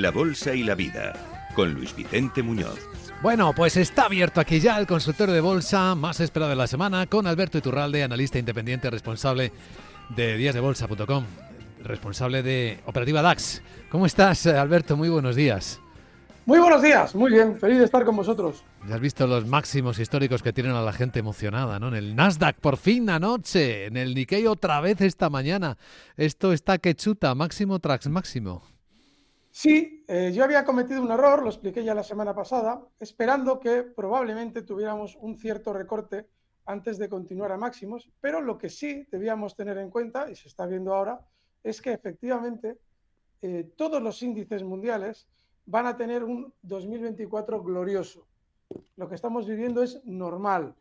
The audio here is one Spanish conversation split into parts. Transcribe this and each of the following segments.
La Bolsa y la Vida, con Luis Vicente Muñoz. Bueno, pues está abierto aquí ya el consultorio de bolsa más esperado de la semana con Alberto Iturralde, analista independiente responsable de díasdebolsa.com, responsable de Operativa DAX. ¿Cómo estás, Alberto? Muy buenos días. Muy buenos días, muy bien, feliz de estar con vosotros. Ya has visto los máximos históricos que tienen a la gente emocionada, ¿no? En el Nasdaq por fin anoche, en el Nikkei otra vez esta mañana. Esto está que chuta, máximo tras máximo. Sí, eh, yo había cometido un error, lo expliqué ya la semana pasada, esperando que probablemente tuviéramos un cierto recorte antes de continuar a máximos, pero lo que sí debíamos tener en cuenta, y se está viendo ahora, es que efectivamente eh, todos los índices mundiales van a tener un 2024 glorioso. Lo que estamos viviendo es normal.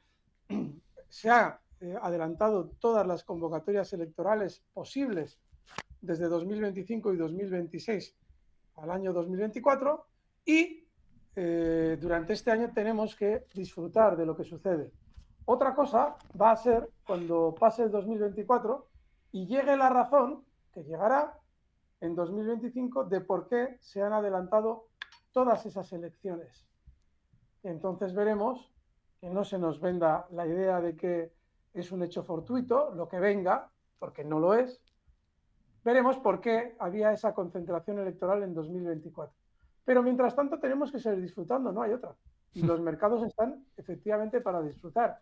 Se han eh, adelantado todas las convocatorias electorales posibles desde 2025 y 2026 al año 2024 y eh, durante este año tenemos que disfrutar de lo que sucede. Otra cosa va a ser cuando pase el 2024 y llegue la razón, que llegará, en 2025 de por qué se han adelantado todas esas elecciones. Entonces veremos que no se nos venda la idea de que es un hecho fortuito, lo que venga, porque no lo es. Veremos por qué había esa concentración electoral en 2024. Pero mientras tanto tenemos que seguir disfrutando, no hay otra. Y los mercados están efectivamente para disfrutar.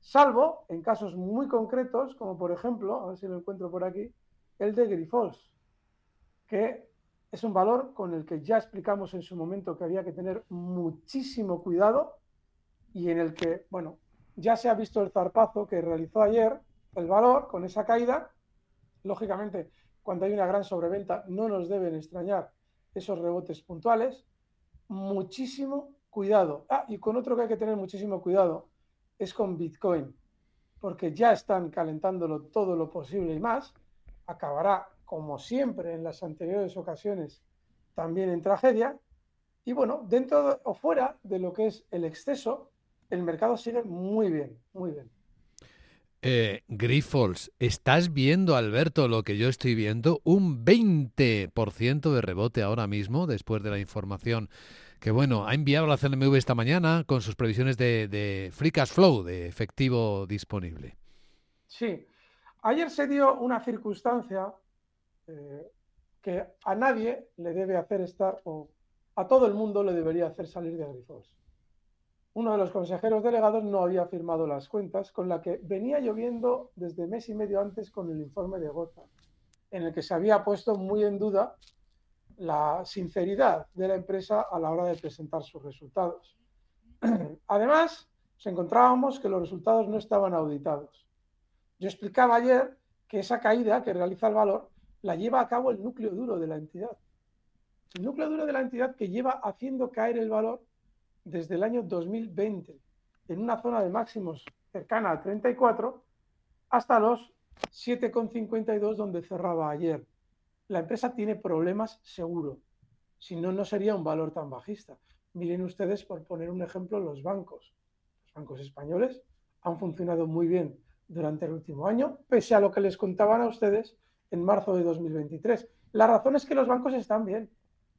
Salvo en casos muy concretos, como por ejemplo, a ver si lo encuentro por aquí, el de Grifols que es un valor con el que ya explicamos en su momento que había que tener muchísimo cuidado y en el que, bueno, ya se ha visto el zarpazo que realizó ayer el valor con esa caída. Lógicamente, cuando hay una gran sobreventa, no nos deben extrañar esos rebotes puntuales. Muchísimo cuidado. Ah, y con otro que hay que tener muchísimo cuidado es con Bitcoin, porque ya están calentándolo todo lo posible y más. Acabará como siempre en las anteriores ocasiones, también en tragedia. Y bueno, dentro o fuera de lo que es el exceso, el mercado sigue muy bien, muy bien. Eh, ¿estás viendo, Alberto, lo que yo estoy viendo? Un 20% de rebote ahora mismo, después de la información que, bueno, ha enviado la CNMV esta mañana con sus previsiones de, de Free Cash Flow, de efectivo disponible. Sí, ayer se dio una circunstancia eh, que a nadie le debe hacer estar, o a todo el mundo le debería hacer salir de Grifols. Uno de los consejeros delegados no había firmado las cuentas, con la que venía lloviendo desde mes y medio antes con el informe de Gota, en el que se había puesto muy en duda la sinceridad de la empresa a la hora de presentar sus resultados. Además, nos encontrábamos que los resultados no estaban auditados. Yo explicaba ayer que esa caída que realiza el valor la lleva a cabo el núcleo duro de la entidad. El núcleo duro de la entidad que lleva haciendo caer el valor desde el año 2020, en una zona de máximos cercana a 34, hasta los 7,52 donde cerraba ayer. La empresa tiene problemas seguro, si no, no sería un valor tan bajista. Miren ustedes, por poner un ejemplo, los bancos. Los bancos españoles han funcionado muy bien durante el último año, pese a lo que les contaban a ustedes en marzo de 2023. La razón es que los bancos están bien.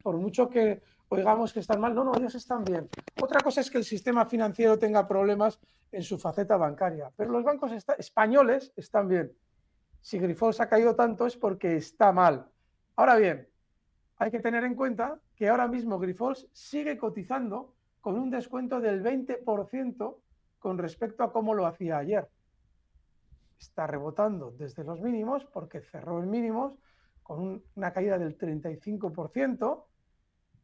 Por mucho que oigamos que están mal, no, no, ellos están bien. Otra cosa es que el sistema financiero tenga problemas en su faceta bancaria, pero los bancos españoles están bien. Si Grifols ha caído tanto es porque está mal. Ahora bien, hay que tener en cuenta que ahora mismo Grifols sigue cotizando con un descuento del 20% con respecto a cómo lo hacía ayer está rebotando desde los mínimos porque cerró en mínimos con una caída del 35%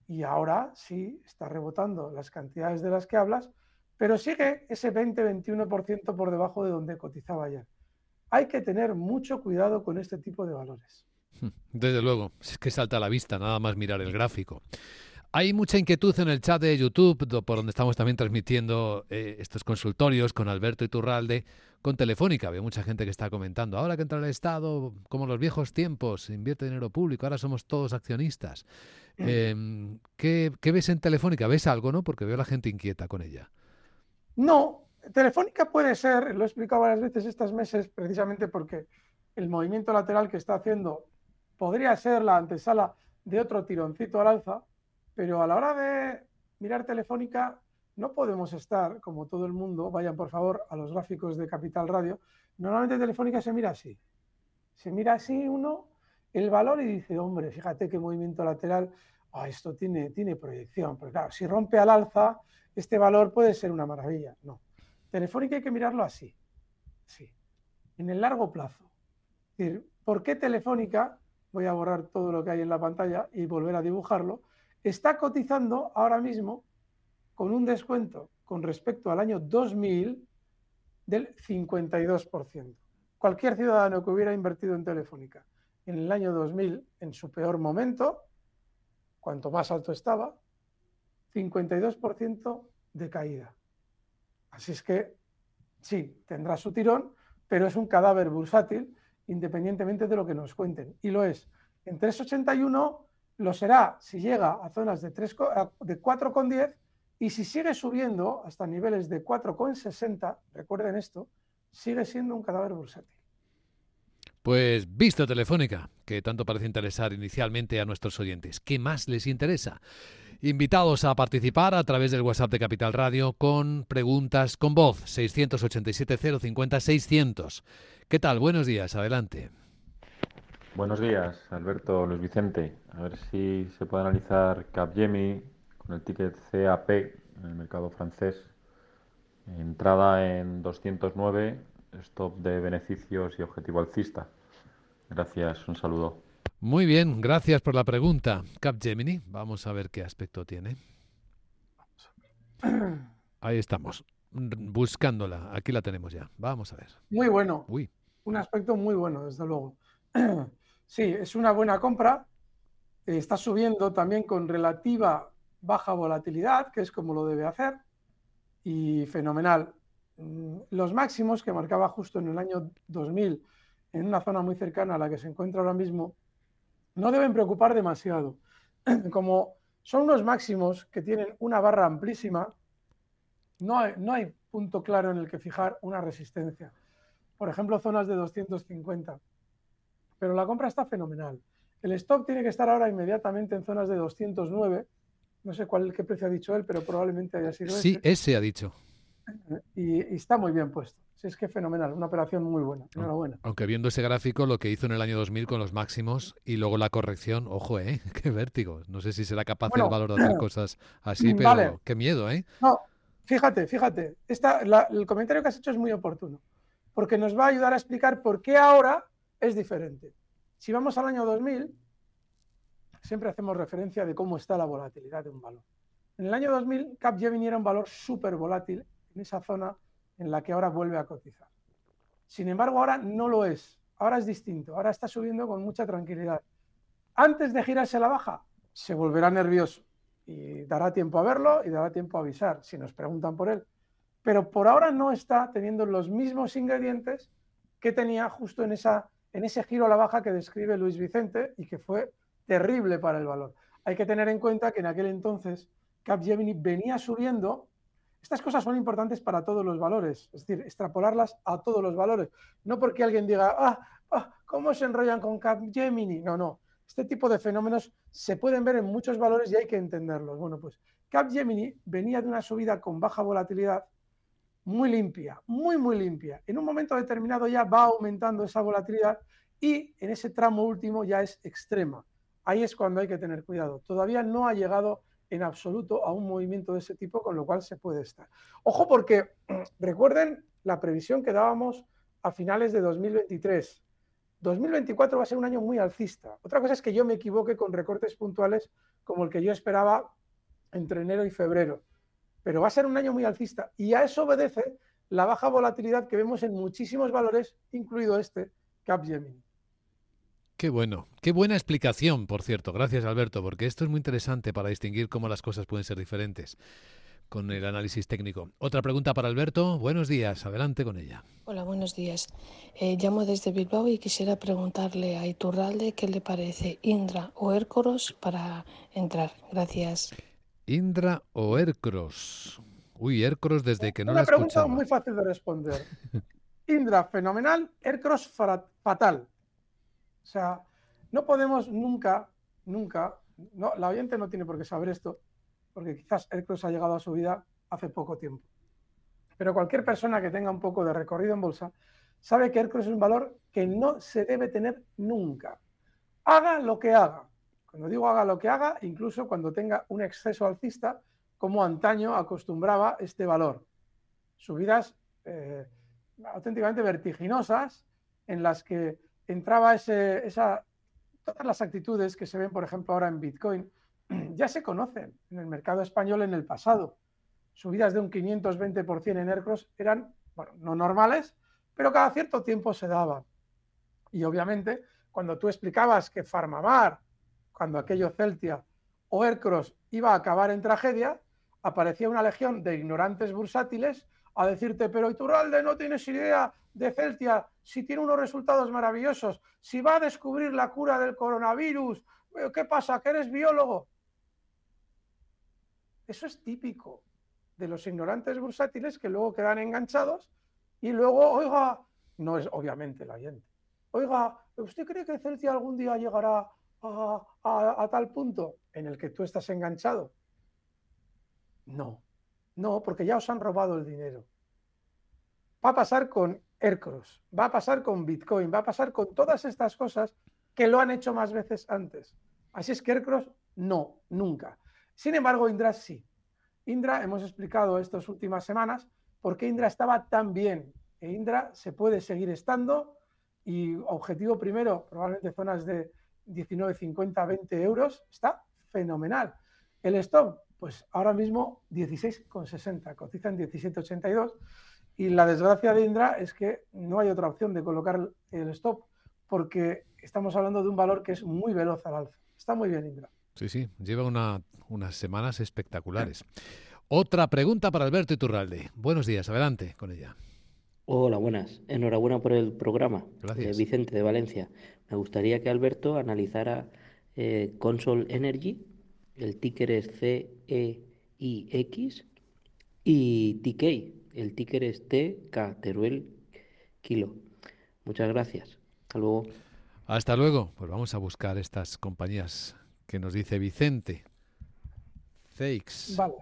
y ahora sí está rebotando las cantidades de las que hablas, pero sigue ese 20-21% por debajo de donde cotizaba ayer. Hay que tener mucho cuidado con este tipo de valores. Desde luego, es que salta a la vista nada más mirar el gráfico. Hay mucha inquietud en el chat de YouTube, por donde estamos también transmitiendo eh, estos consultorios con Alberto Iturralde, con Telefónica. Había mucha gente que está comentando, ahora que entra el Estado, como los viejos tiempos, invierte dinero público, ahora somos todos accionistas. Em, ¿qué, ves en Telefónica? ¿Ves algo, no? Porque veo a la gente inquieta con ella. No, Telefónica puede ser, lo he explicado varias veces estos meses, precisamente porque el movimiento lateral que está haciendo podría ser la antesala de otro tironcito al alza, pero a la hora de mirar Telefónica no podemos estar, como todo el mundo, vayan por favor a los gráficos de Capital Radio, normalmente Telefónica se mira así. Se mira así uno el valor y dice, hombre, fíjate qué movimiento lateral, ah, esto tiene, tiene proyección, pero claro, si rompe al alza, este valor puede ser una maravilla. No. Telefónica hay que mirarlo así, sí, en el largo plazo. Es decir, ¿por qué Telefónica, voy a borrar todo lo que hay en la pantalla y volver a dibujarlo, está cotizando ahora mismo con un descuento con respecto al año 2000 del 52%. Cualquier ciudadano que hubiera invertido en Telefónica en el año 2000, en su peor momento, cuanto más alto estaba, 52% de caída. Así es que sí, tendrá su tirón, pero es un cadáver bursátil independientemente de lo que nos cuenten. Y lo es. En 381 lo será si llega a zonas de, de 4,10 y si sigue subiendo hasta niveles de 4,60, recuerden esto, sigue siendo un cadáver bursátil. Pues visto Telefónica, que tanto parece interesar inicialmente a nuestros oyentes. ¿Qué más les interesa? Invitados a participar a través del WhatsApp de Capital Radio con preguntas con voz 687-050-600. ¿Qué tal? Buenos días, adelante. Buenos días, Alberto Luis Vicente. A ver si se puede analizar Capgemini con el ticket CAP en el mercado francés. Entrada en 209, stop de beneficios y objetivo alcista. Gracias, un saludo. Muy bien, gracias por la pregunta. Capgemini, vamos a ver qué aspecto tiene. Ahí estamos, buscándola. Aquí la tenemos ya. Vamos a ver. Muy bueno. Uy. Un aspecto muy bueno, desde luego. Sí, es una buena compra. Está subiendo también con relativa baja volatilidad, que es como lo debe hacer. Y fenomenal. Mm, los máximos que marcaba justo en el año 2000, en una zona muy cercana a la que se encuentra ahora mismo, no deben preocupar demasiado. Como son unos máximos que tienen una barra amplísima, no hay, no hay punto claro en el que fijar una resistencia. Por ejemplo, zonas de 250. Pero la compra está fenomenal. El stop tiene que estar ahora inmediatamente en zonas de 209. No sé cuál qué precio ha dicho él, pero probablemente haya sido Sí, ese ha dicho. Y está muy bien puesto es que fenomenal, una operación muy buena. Enhorabuena. Aunque viendo ese gráfico, lo que hizo en el año 2000 con los máximos y luego la corrección, ojo, ¿eh? Qué vértigo. No sé si será capaz el valor de hacer cosas así, pero qué miedo, ¿eh? No, fíjate, fíjate. Esta, el comentario que has hecho es muy oportuno, porque nos va a ayudar a explicar por qué ahora es diferente. Si vamos al año 2000, siempre hacemos referencia de cómo está la volatilidad de un valor. En el año 2000, Capgemini era un valor súper volátil en esa zona en la que ahora vuelve a cotizar. Sin embargo, ahora no lo es. Ahora es distinto. Ahora está subiendo con mucha tranquilidad. Antes de girarse la baja, se volverá nervioso y dará tiempo a verlo y dará tiempo a avisar si nos preguntan por él. Pero por ahora no está teniendo los mismos ingredientes que tenía justo en, esa, en ese giro a la baja que describe Luis Vicente y que fue terrible para el valor. Hay que tener en cuenta que en aquel entonces Capgemini venía subiendo estas cosas son importantes para todos los valores, es decir, extrapolarlas a todos los valores. No porque alguien diga, ah, ah ¿cómo se enrollan con Capgemini? No, no. Este tipo de fenómenos se pueden ver en muchos valores y hay que entenderlos. Bueno, pues Capgemini venía de una subida con baja volatilidad muy limpia, muy, muy limpia. En un momento determinado ya va aumentando esa volatilidad y en ese tramo último ya es extrema. Ahí es cuando hay que tener cuidado. Todavía no ha llegado en absoluto a un movimiento de ese tipo, con lo cual se puede estar. Ojo porque recuerden la previsión que dábamos a finales de 2023. 2024 va a ser un año muy alcista. Otra cosa es que yo me equivoque con recortes puntuales como el que yo esperaba entre enero y febrero. Pero va a ser un año muy alcista y a eso obedece la baja volatilidad que vemos en muchísimos valores, incluido este, Capgemini. Qué bueno, qué buena explicación, por cierto. Gracias, Alberto, porque esto es muy interesante para distinguir cómo las cosas pueden ser diferentes con el análisis técnico. Otra pregunta para Alberto. Buenos días, adelante con ella. Hola, buenos días. Eh, llamo desde Bilbao y quisiera preguntarle a Iturralde qué le parece Indra o Hércoros para entrar. Gracias. Indra o Hércoros. Uy, Hércoros desde que no Una la pregunta muy fácil de responder. Indra, fenomenal. Hércoros, fatal. O sea, no podemos nunca nunca, no, la oyente no tiene por qué saber esto, porque quizás Aircross ha llegado a su vida hace poco tiempo. Pero cualquier persona que tenga un poco de recorrido en bolsa sabe que Aircross es un valor que no se debe tener nunca. Haga lo que haga. Cuando digo haga lo que haga, incluso cuando tenga un exceso alcista, como antaño acostumbraba este valor. Subidas eh, auténticamente vertiginosas en las que entraba ese, esa, todas las actitudes que se ven, por ejemplo, ahora en Bitcoin, ya se conocen en el mercado español en el pasado. Subidas de un 520% en Aircross eran, bueno, no normales, pero cada cierto tiempo se daban. Y obviamente, cuando tú explicabas que Farmamar, cuando aquello Celtia o Aircross iba a acabar en tragedia, aparecía una legión de ignorantes bursátiles a decirte, pero Iturralde no tienes idea de Celtia, si tiene unos resultados maravillosos, si va a descubrir la cura del coronavirus, eh, ¿qué pasa? ¿Que eres biólogo? Eso es típico de los ignorantes bursátiles que luego quedan enganchados y luego, oiga, no es obviamente la oyente. Oiga, ¿usted cree que Celtia algún día llegará a, a tal punto en el que tú estás enganchado? No, no, porque ya os han robado el dinero. Va a pasar con Aircross, va a pasar con Bitcoin, va a pasar con todas estas cosas que lo han hecho más veces antes. Así es que Aircross no, nunca. Sin embargo, Indra sí. Indra, hemos explicado estas últimas semanas por qué Indra estaba tan bien. E Indra se puede seguir estando y objetivo primero, probablemente zonas de 19, 50, 20 euros, está fenomenal. El stop, pues ahora mismo 16,60, cotiza en 17,82 y la desgracia de Indra es que no hay otra opción de colocar el stop porque estamos hablando de un valor que es muy veloz al alza. Está muy bien Indra. Sí, sí, lleva unas semanas espectaculares. Otra pregunta para Alberto Iturralde. Buenos días, adelante con ella. Hola, buenas. Enhorabuena por el programa. Gracias. Eh, Vicente de Valencia. Me gustaría que Alberto analizara eh, Console Energy, el ticker es CEIX, y TK, el ticker es TK, Teruel Kilo. Muchas gracias. Hasta luego. Hasta luego. Pues vamos a buscar estas compañías que nos dice Vicente. CEIX. Vale.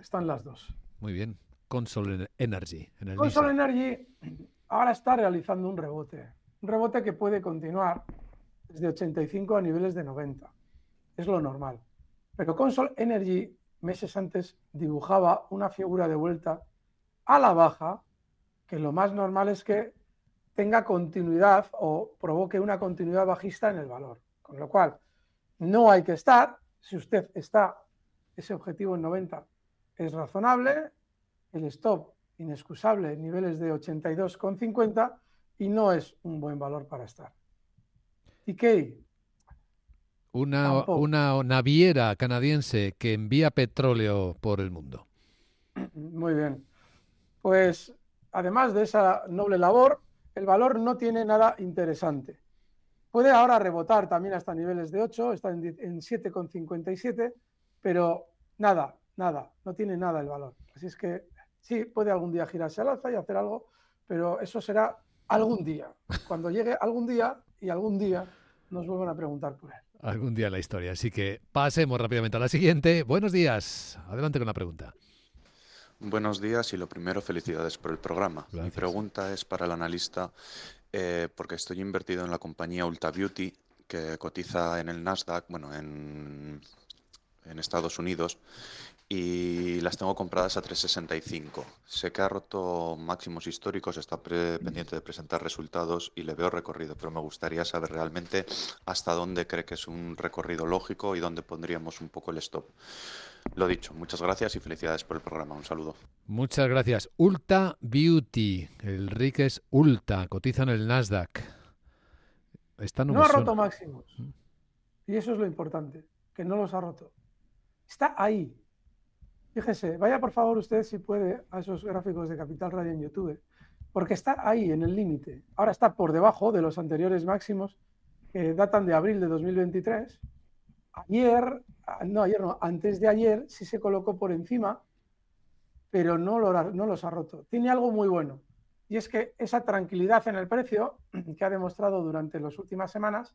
Están las dos. Muy bien. Console Energy. En el Console NISA. Energy ahora está realizando un rebote. Un rebote que puede continuar desde 85 a niveles de 90. Es lo normal. Pero Console Energy meses antes dibujaba una figura de vuelta a la baja, que lo más normal es que tenga continuidad o provoque una continuidad bajista en el valor. Con lo cual, no hay que estar. Si usted está, ese objetivo en 90 es razonable, el stop inexcusable en niveles de 82,50 y no es un buen valor para estar. TK, Una, Tampoco. una naviera canadiense que envía petróleo por el mundo. Muy bien. Pues además de esa noble labor, el valor no tiene nada interesante. Puede ahora rebotar también hasta niveles de 8, está en, en 7,57, pero nada, nada, no tiene nada el valor. Así es que sí, puede algún día girarse al alza y hacer algo, pero eso será algún día. Cuando llegue algún día y algún día nos vuelvan a preguntar por él. Algún día en la historia. Así que pasemos rápidamente a la siguiente. Buenos días. Adelante con la pregunta. Buenos días y lo primero, felicidades por el programa. Mi pregunta es para el analista, eh, porque estoy invertido en la compañía Ulta Beauty, que cotiza en el Nasdaq, bueno, en, en Estados Unidos, y las tengo compradas a 365. Sé que ha roto máximos históricos, está pre- pendiente de presentar resultados y le veo recorrido, pero me gustaría saber realmente hasta dónde cree que es un recorrido lógico y dónde pondríamos un poco el stop. Lo dicho, muchas gracias y felicidades por el programa. Un saludo. Muchas gracias. Ulta Beauty. El RIC es Ulta. Cotiza en el Nasdaq. Esta no, ha roto máximos. Y eso es lo importante, que no los ha roto. Está ahí. Fíjese, vaya por favor usted si puede a esos gráficos de Capital Radio en YouTube, porque está ahí en el límite. Ahora está por debajo de los anteriores máximos que datan de abril de 2023. Ayer, no, ayer no, antes de ayer sí se colocó por encima, pero no, no los ha roto. Tiene algo muy bueno, y es que esa tranquilidad en el precio que ha demostrado durante las últimas semanas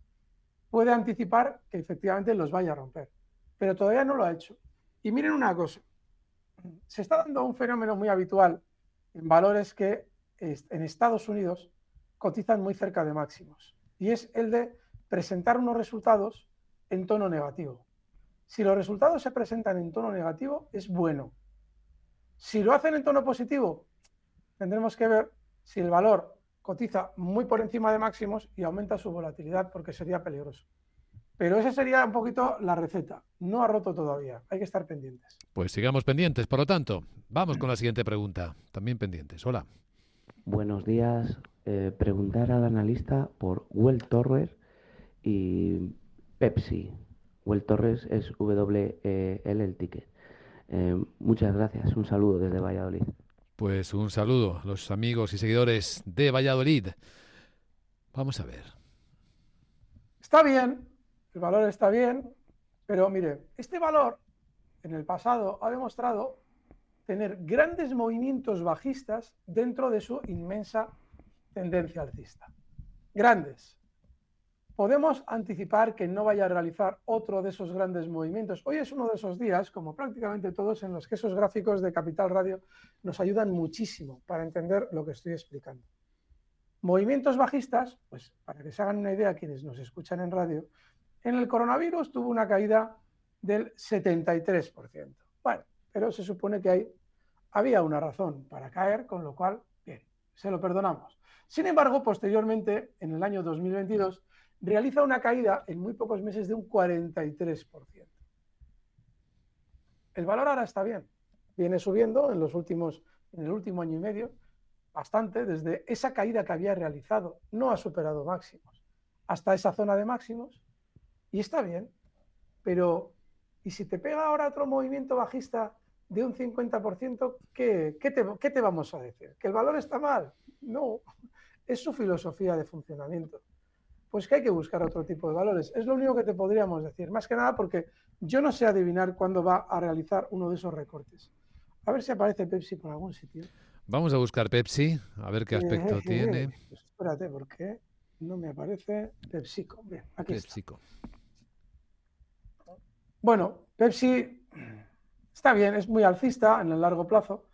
puede anticipar que efectivamente los vaya a romper. Pero todavía no lo ha hecho. Y miren una cosa, se está dando un fenómeno muy habitual en valores que en Estados Unidos cotizan muy cerca de máximos. Y es el de presentar unos resultados en tono negativo. Si los resultados se presentan en tono negativo, es bueno. Si lo hacen en tono positivo, tendremos que ver si el valor cotiza muy por encima de máximos y aumenta su volatilidad porque sería peligroso. Pero esa sería un poquito la receta. No ha roto todavía. Hay que estar pendientes. Pues sigamos pendientes. Por lo tanto, vamos con la siguiente pregunta. También pendientes. Hola. Buenos días. Eh, preguntar al analista por Well Torres y Pepsi. Well Torres es WL el ticket. Eh, muchas gracias. Un saludo desde Valladolid. Pues un saludo a los amigos y seguidores de Valladolid. Vamos a ver. Está bien, el valor está bien, pero mire, este valor en el pasado ha demostrado tener grandes movimientos bajistas dentro de su inmensa tendencia alcista. Grandes. Podemos anticipar que no vaya a realizar otro de esos grandes movimientos. Hoy es uno de esos días, como prácticamente todos, en los que esos gráficos de Capital Radio nos ayudan muchísimo para entender lo que estoy explicando. Movimientos bajistas, pues para que se hagan una idea quienes nos escuchan en radio, en el coronavirus tuvo una caída del 73%. Bueno, pero se supone que hay, había una razón para caer, con lo cual, bien, se lo perdonamos. Sin embargo, posteriormente, en el año 2022, realiza una caída en muy pocos meses de un 43%. El valor ahora está bien, viene subiendo en los últimos, en el último año y medio, bastante, desde esa caída que había realizado, no ha superado máximos, hasta esa zona de máximos, y está bien, pero ¿y si te pega ahora otro movimiento bajista de un 50%, ¿qué, qué, te, ¿qué te vamos a decir? ¿Que el valor está mal? No, es su filosofía de funcionamiento. Pues que hay que buscar otro tipo de valores. Es lo único que te podríamos decir. Más que nada porque yo no sé adivinar cuándo va a realizar uno de esos recortes. A ver si aparece Pepsi por algún sitio. Vamos a buscar Pepsi, a ver qué aspecto tiene. Pues espérate, porque no me aparece PepsiCo. Bien, aquí PepsiCo. Bueno, Pepsi está bien, es muy alcista en el largo plazo.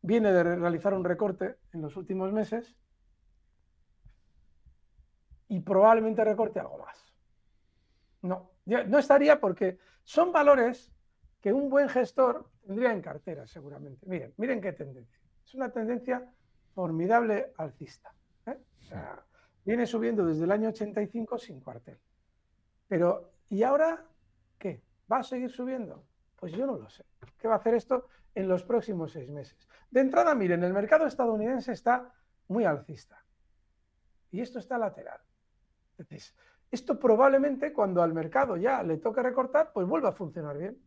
Viene de realizar un recorte en los últimos meses y probablemente recorte algo más. No, no estaría porque son valores que un buen gestor tendría en cartera seguramente. Miren, miren qué tendencia. Es una tendencia formidable alcista. ¿eh? viene subiendo desde el año 85 sin cuartel. Pero, ¿y ahora qué? ¿Va a seguir subiendo? Pues yo no lo sé. ¿Qué va a hacer esto en los próximos seis meses? De entrada, miren, el mercado estadounidense está muy alcista. Y esto está lateral. Entonces, esto probablemente cuando al mercado ya le toque recortar, pues vuelva a funcionar bien.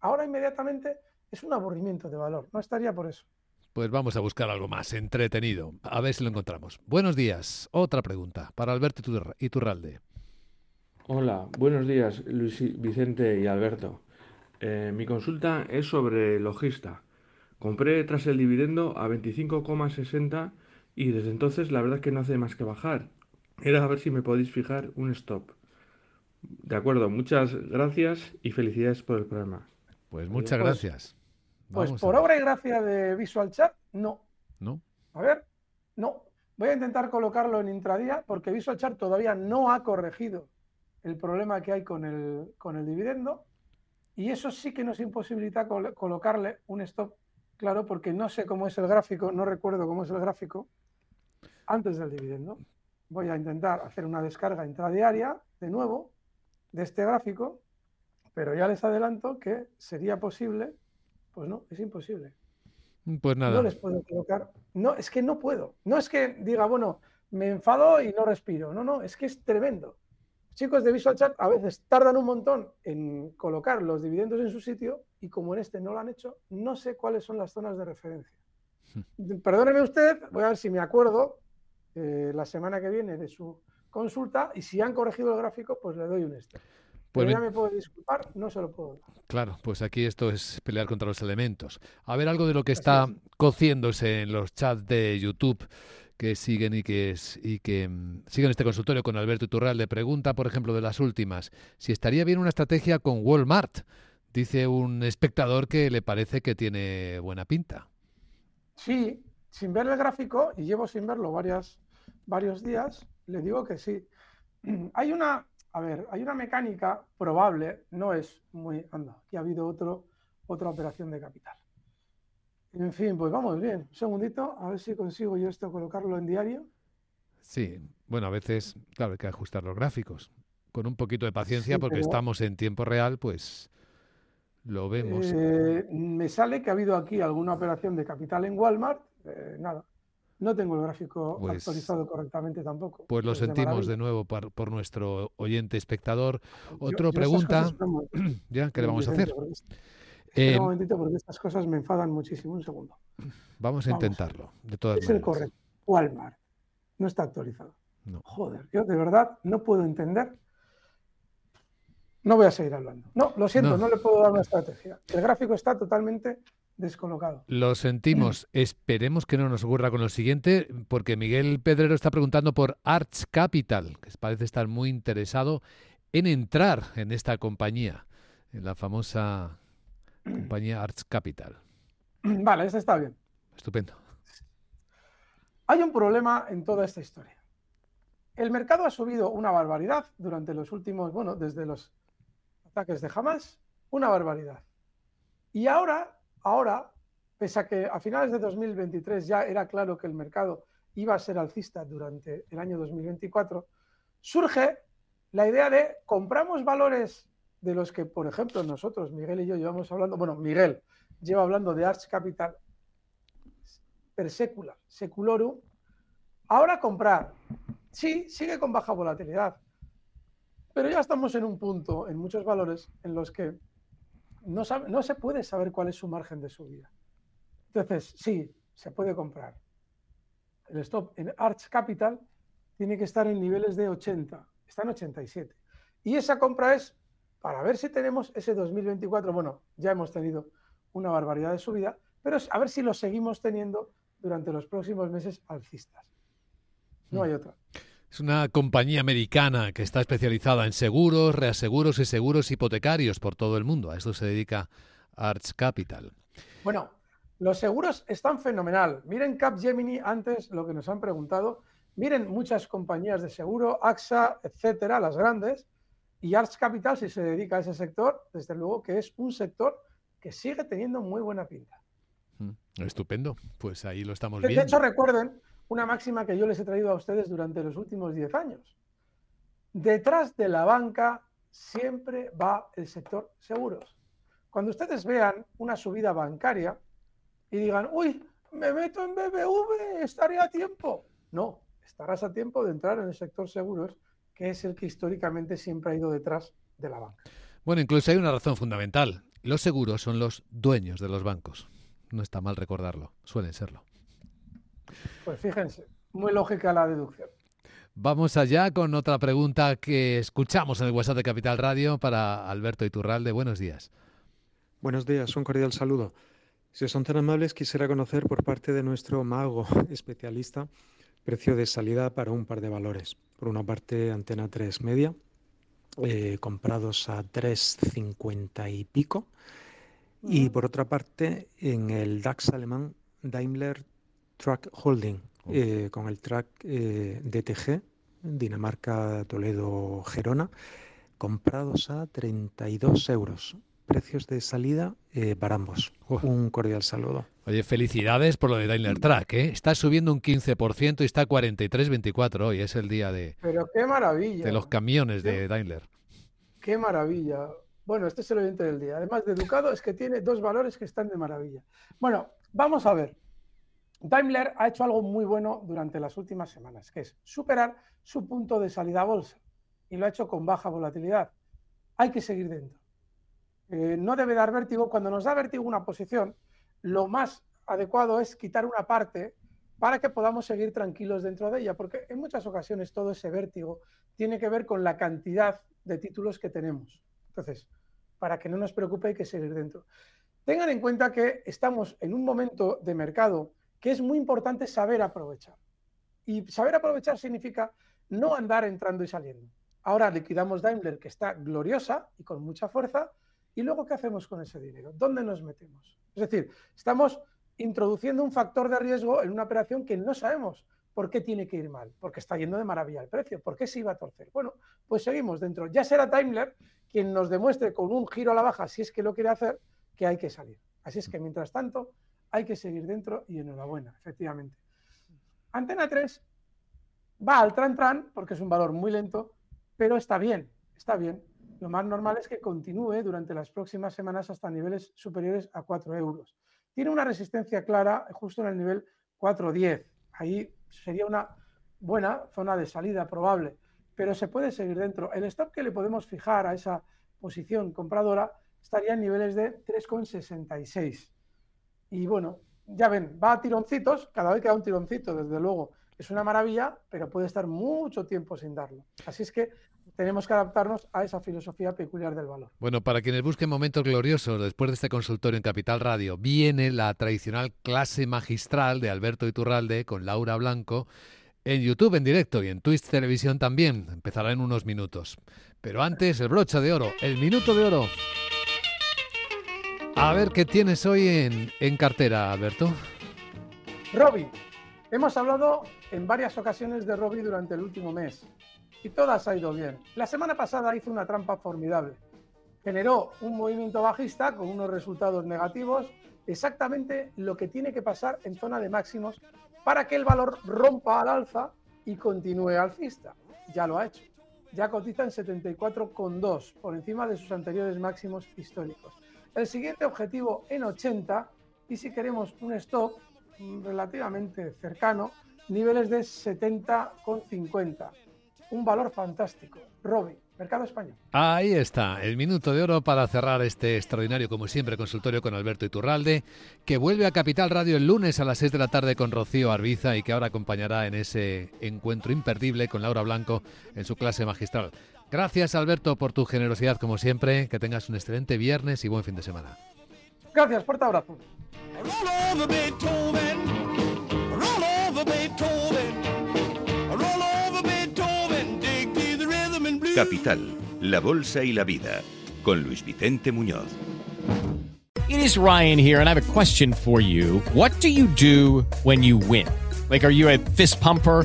Ahora inmediatamente es un aburrimiento de valor. No estaría por eso. Pues vamos a buscar algo más entretenido. A ver si lo encontramos. Buenos días. Otra pregunta para Alberto Iturralde. Hola, buenos días Luis Vicente y Alberto. Eh, mi consulta es sobre Logista. Compré tras el dividendo a 25,60 y desde entonces la verdad es que no hace más que bajar. Era a ver si me podéis fijar un stop. De acuerdo, muchas gracias y felicidades por el programa. Pues muchas gracias. pues por obra y gracia de Visual Chat, no. ¿No? A ver, no. Voy a intentar colocarlo en intradía porque Visual Chart todavía no ha corregido el problema que hay con el, con el dividendo y eso sí que nos imposibilita colocarle un stop claro porque no sé cómo es el gráfico, no recuerdo cómo es el gráfico antes del dividendo. Voy a intentar hacer una descarga intradiaria de nuevo de este gráfico, pero ya les adelanto que sería posible, pues no, es imposible. Pues nada. No les puedo colocar, no, es que no puedo. No es que diga, bueno, me enfado y no respiro. No, no, es que es tremendo chicos de Visual Chart a veces tardan un montón en colocar los dividendos en su sitio y como en este no lo han hecho, no sé cuáles son las zonas de referencia. Hmm. Perdóneme usted, voy a ver si me acuerdo eh, la semana que viene de su consulta y si han corregido el gráfico, pues le doy un este. Pues ya me puedo disculpar, no se lo puedo dar. Claro, pues aquí esto es pelear contra los elementos. A ver algo de lo que está cociéndose en los chats de YouTube que siguen y que, y que mm, siguen este consultorio con Alberto Iturralde. Pregunta, por ejemplo, de las últimas, si estaría bien una estrategia con Walmart. Dice un espectador que le parece que tiene buena pinta. Sí, sin ver el gráfico, y llevo sin verlo varias, varios días, le digo que sí. Hay una, a ver, hay una mecánica probable, no es muy, anda, aquí ha habido otro, otra operación de capital. En fin, pues vamos bien. Un segundito, a ver si consigo yo esto colocarlo en diario. Sí, bueno, a veces, claro, hay que ajustar los gráficos. Con un poquito de paciencia, porque estamos en tiempo real, pues lo vemos. Eh, me sale que ha habido aquí alguna operación de capital en Walmart. Eh, nada, no tengo el gráfico pues actualizado correctamente tampoco. Pues lo sentimos de, nuevo por, nuestro oyente espectador. Otra pregunta, ya, ¿qué le vamos a hacer? Eh, un momentito porque estas cosas me enfadan muchísimo. Un segundo. Vamos a intentarlo, de todas es el correcto. Walmart. No está actualizado. Joder, yo de verdad no puedo entender. No voy a seguir hablando. No, lo siento, no, le puedo dar una estrategia. El gráfico está totalmente descolocado. Lo sentimos. Esperemos que no nos ocurra con lo siguiente, porque Miguel Pedrero está preguntando por Arch Capital, que parece estar muy interesado en entrar en esta compañía, en la famosa compañía Arts Capital. Vale, eso está bien. Estupendo. Hay un problema en toda esta historia. El mercado ha subido una barbaridad durante los últimos, bueno, desde los ataques de Hamas, una barbaridad. Y ahora, ahora, pese a que a finales de 2023 ya era claro que el mercado iba a ser alcista durante el año 2024, surge la idea de compramos valores de los que, por ejemplo, nosotros, Miguel y yo, llevamos hablando, bueno, Miguel lleva hablando de Arch Capital per secula, seculorum, ahora comprar. Sí, sigue con baja volatilidad, pero ya estamos en un punto, en muchos valores, en los que no, no se puede saber cuál es su margen de subida. Entonces, sí, se puede comprar. El stop en Arch Capital tiene que estar en niveles de 80, está en 87. Y esa compra es para ver si tenemos ese 2024. Bueno, ya hemos tenido una barbaridad de subida, pero a ver si lo seguimos teniendo durante los próximos meses alcistas. No hay hmm. otra. Es una compañía americana que está especializada en seguros, reaseguros y seguros hipotecarios por todo el mundo. A eso se dedica Arch Capital. Bueno, los seguros están fenomenal. Miren Capgemini antes lo que nos han preguntado. Miren muchas compañías de seguro, AXA, etcétera, las grandes, y Arts Capital, si se dedica a ese sector, desde luego que es un sector que sigue teniendo muy buena pinta. Mm, estupendo, pues ahí lo estamos viendo. De hecho, recuerden una máxima que yo les he traído a ustedes durante los últimos 10 años. Detrás de la banca siempre va el sector seguros. Cuando ustedes vean una subida bancaria y digan, uy, me meto en BBV, estaré a tiempo. No, estarás a tiempo de entrar en el sector seguros que es el que históricamente siempre ha ido detrás de la banca. Bueno, incluso hay una razón fundamental. Los seguros son los dueños de los bancos. No está mal recordarlo, suelen serlo. Pues fíjense, muy lógica la deducción. Vamos allá con otra pregunta que escuchamos en el WhatsApp de Capital Radio para Alberto Iturralde. Buenos días. Buenos días, un cordial saludo. Si son tan amables, quisiera conocer por parte de nuestro mago especialista precio de salida para un par de valores. Por una parte, Antena 3 Media, eh, comprados a 3,50 y pico. Y por otra parte, en el DAX alemán, Daimler Truck Holding, eh, con el track eh, DTG, Dinamarca, Toledo, Gerona, comprados a 32 euros precios de salida eh, para ambos. Un cordial saludo. Oye, felicidades por lo de Daimler Truck, ¿eh? Está subiendo un 15% y está a 43.24 hoy. Es el día de... Pero qué maravilla. De los camiones de Daimler. Qué maravilla. Bueno, este es el oyente del día. Además de educado, es que tiene dos valores que están de maravilla. Bueno, vamos a ver. Daimler ha hecho algo muy bueno durante las últimas semanas, que es superar su punto de salida a bolsa. Y lo ha hecho con baja volatilidad. Hay que seguir dentro. Eh, no debe dar vértigo. Cuando nos da vértigo una posición, lo más adecuado es quitar una parte para que podamos seguir tranquilos dentro de ella, porque en muchas ocasiones todo ese vértigo tiene que ver con la cantidad de títulos que tenemos. Entonces, para que no nos preocupe hay que seguir dentro. Tengan en cuenta que estamos en un momento de mercado que es muy importante saber aprovechar. Y saber aprovechar significa no andar entrando y saliendo. Ahora liquidamos Daimler, que está gloriosa y con mucha fuerza, y luego ¿qué hacemos con ese dinero? ¿Dónde nos metemos? Es decir, estamos introduciendo un factor de riesgo en una operación que no sabemos por qué tiene que ir mal, porque está yendo de maravilla el precio, por qué se iba a torcer. Bueno, pues seguimos dentro. Ya será Daimler quien nos demuestre con un giro a la baja, si es que lo quiere hacer, que hay que salir. Así es que mientras tanto hay que seguir dentro y enhorabuena, efectivamente. Antena 3 va al tran tran porque es un valor muy lento, pero está bien, está bien. Lo más normal es que continúe durante las próximas semanas hasta niveles superiores a 4 euros. Tiene una resistencia clara justo en el nivel 4.10. Ahí sería una buena zona de salida probable, pero se puede seguir dentro. El stop que le podemos fijar a esa posición compradora estaría en niveles de 3,66. Y bueno, ya ven, va a tironcitos, cada vez que da un tironcito, desde luego, es una maravilla, pero puede estar mucho tiempo sin darlo. Así es que tenemos que adaptarnos a esa filosofía peculiar del valor. Bueno, para quienes busquen momentos gloriosos después de este consultorio en Capital Radio, viene la tradicional clase magistral de Alberto Iturralde con Laura Blanco en YouTube en directo y en Twitch Televisión también. Empezará en unos minutos. Pero antes, el brocha de oro, el minuto de oro. A ver qué tienes hoy en, en cartera, Alberto. Robbie. Hemos hablado en varias ocasiones de Robbie durante el último mes y todas ha ido bien. La semana pasada hizo una trampa formidable. Generó un movimiento bajista con unos resultados negativos, exactamente lo que tiene que pasar en zona de máximos para que el valor rompa al alza y continúe alcista. Ya lo ha hecho. Ya cotiza en 74,2 por encima de sus anteriores máximos históricos. El siguiente objetivo en 80 y si queremos un stop relativamente cercano, niveles de 70,50 un valor fantástico. Robbie, Mercado Español. Ahí está, el minuto de oro para cerrar este extraordinario, como siempre, consultorio con Alberto Iturralde, que vuelve a Capital Radio el lunes a las 6 de la tarde con Rocío Arbiza y que ahora acompañará en ese encuentro imperdible con Laura Blanco en su clase magistral. Gracias, Alberto, por tu generosidad, como siempre. Que tengas un excelente viernes y buen fin de semana. Gracias, fuerte abrazo. Capital, la Bolsa y la Vida, con Luis Vicente Muñoz. It is Ryan here, and I have a question for you. What do you do when you win? Like, are you a fist pumper?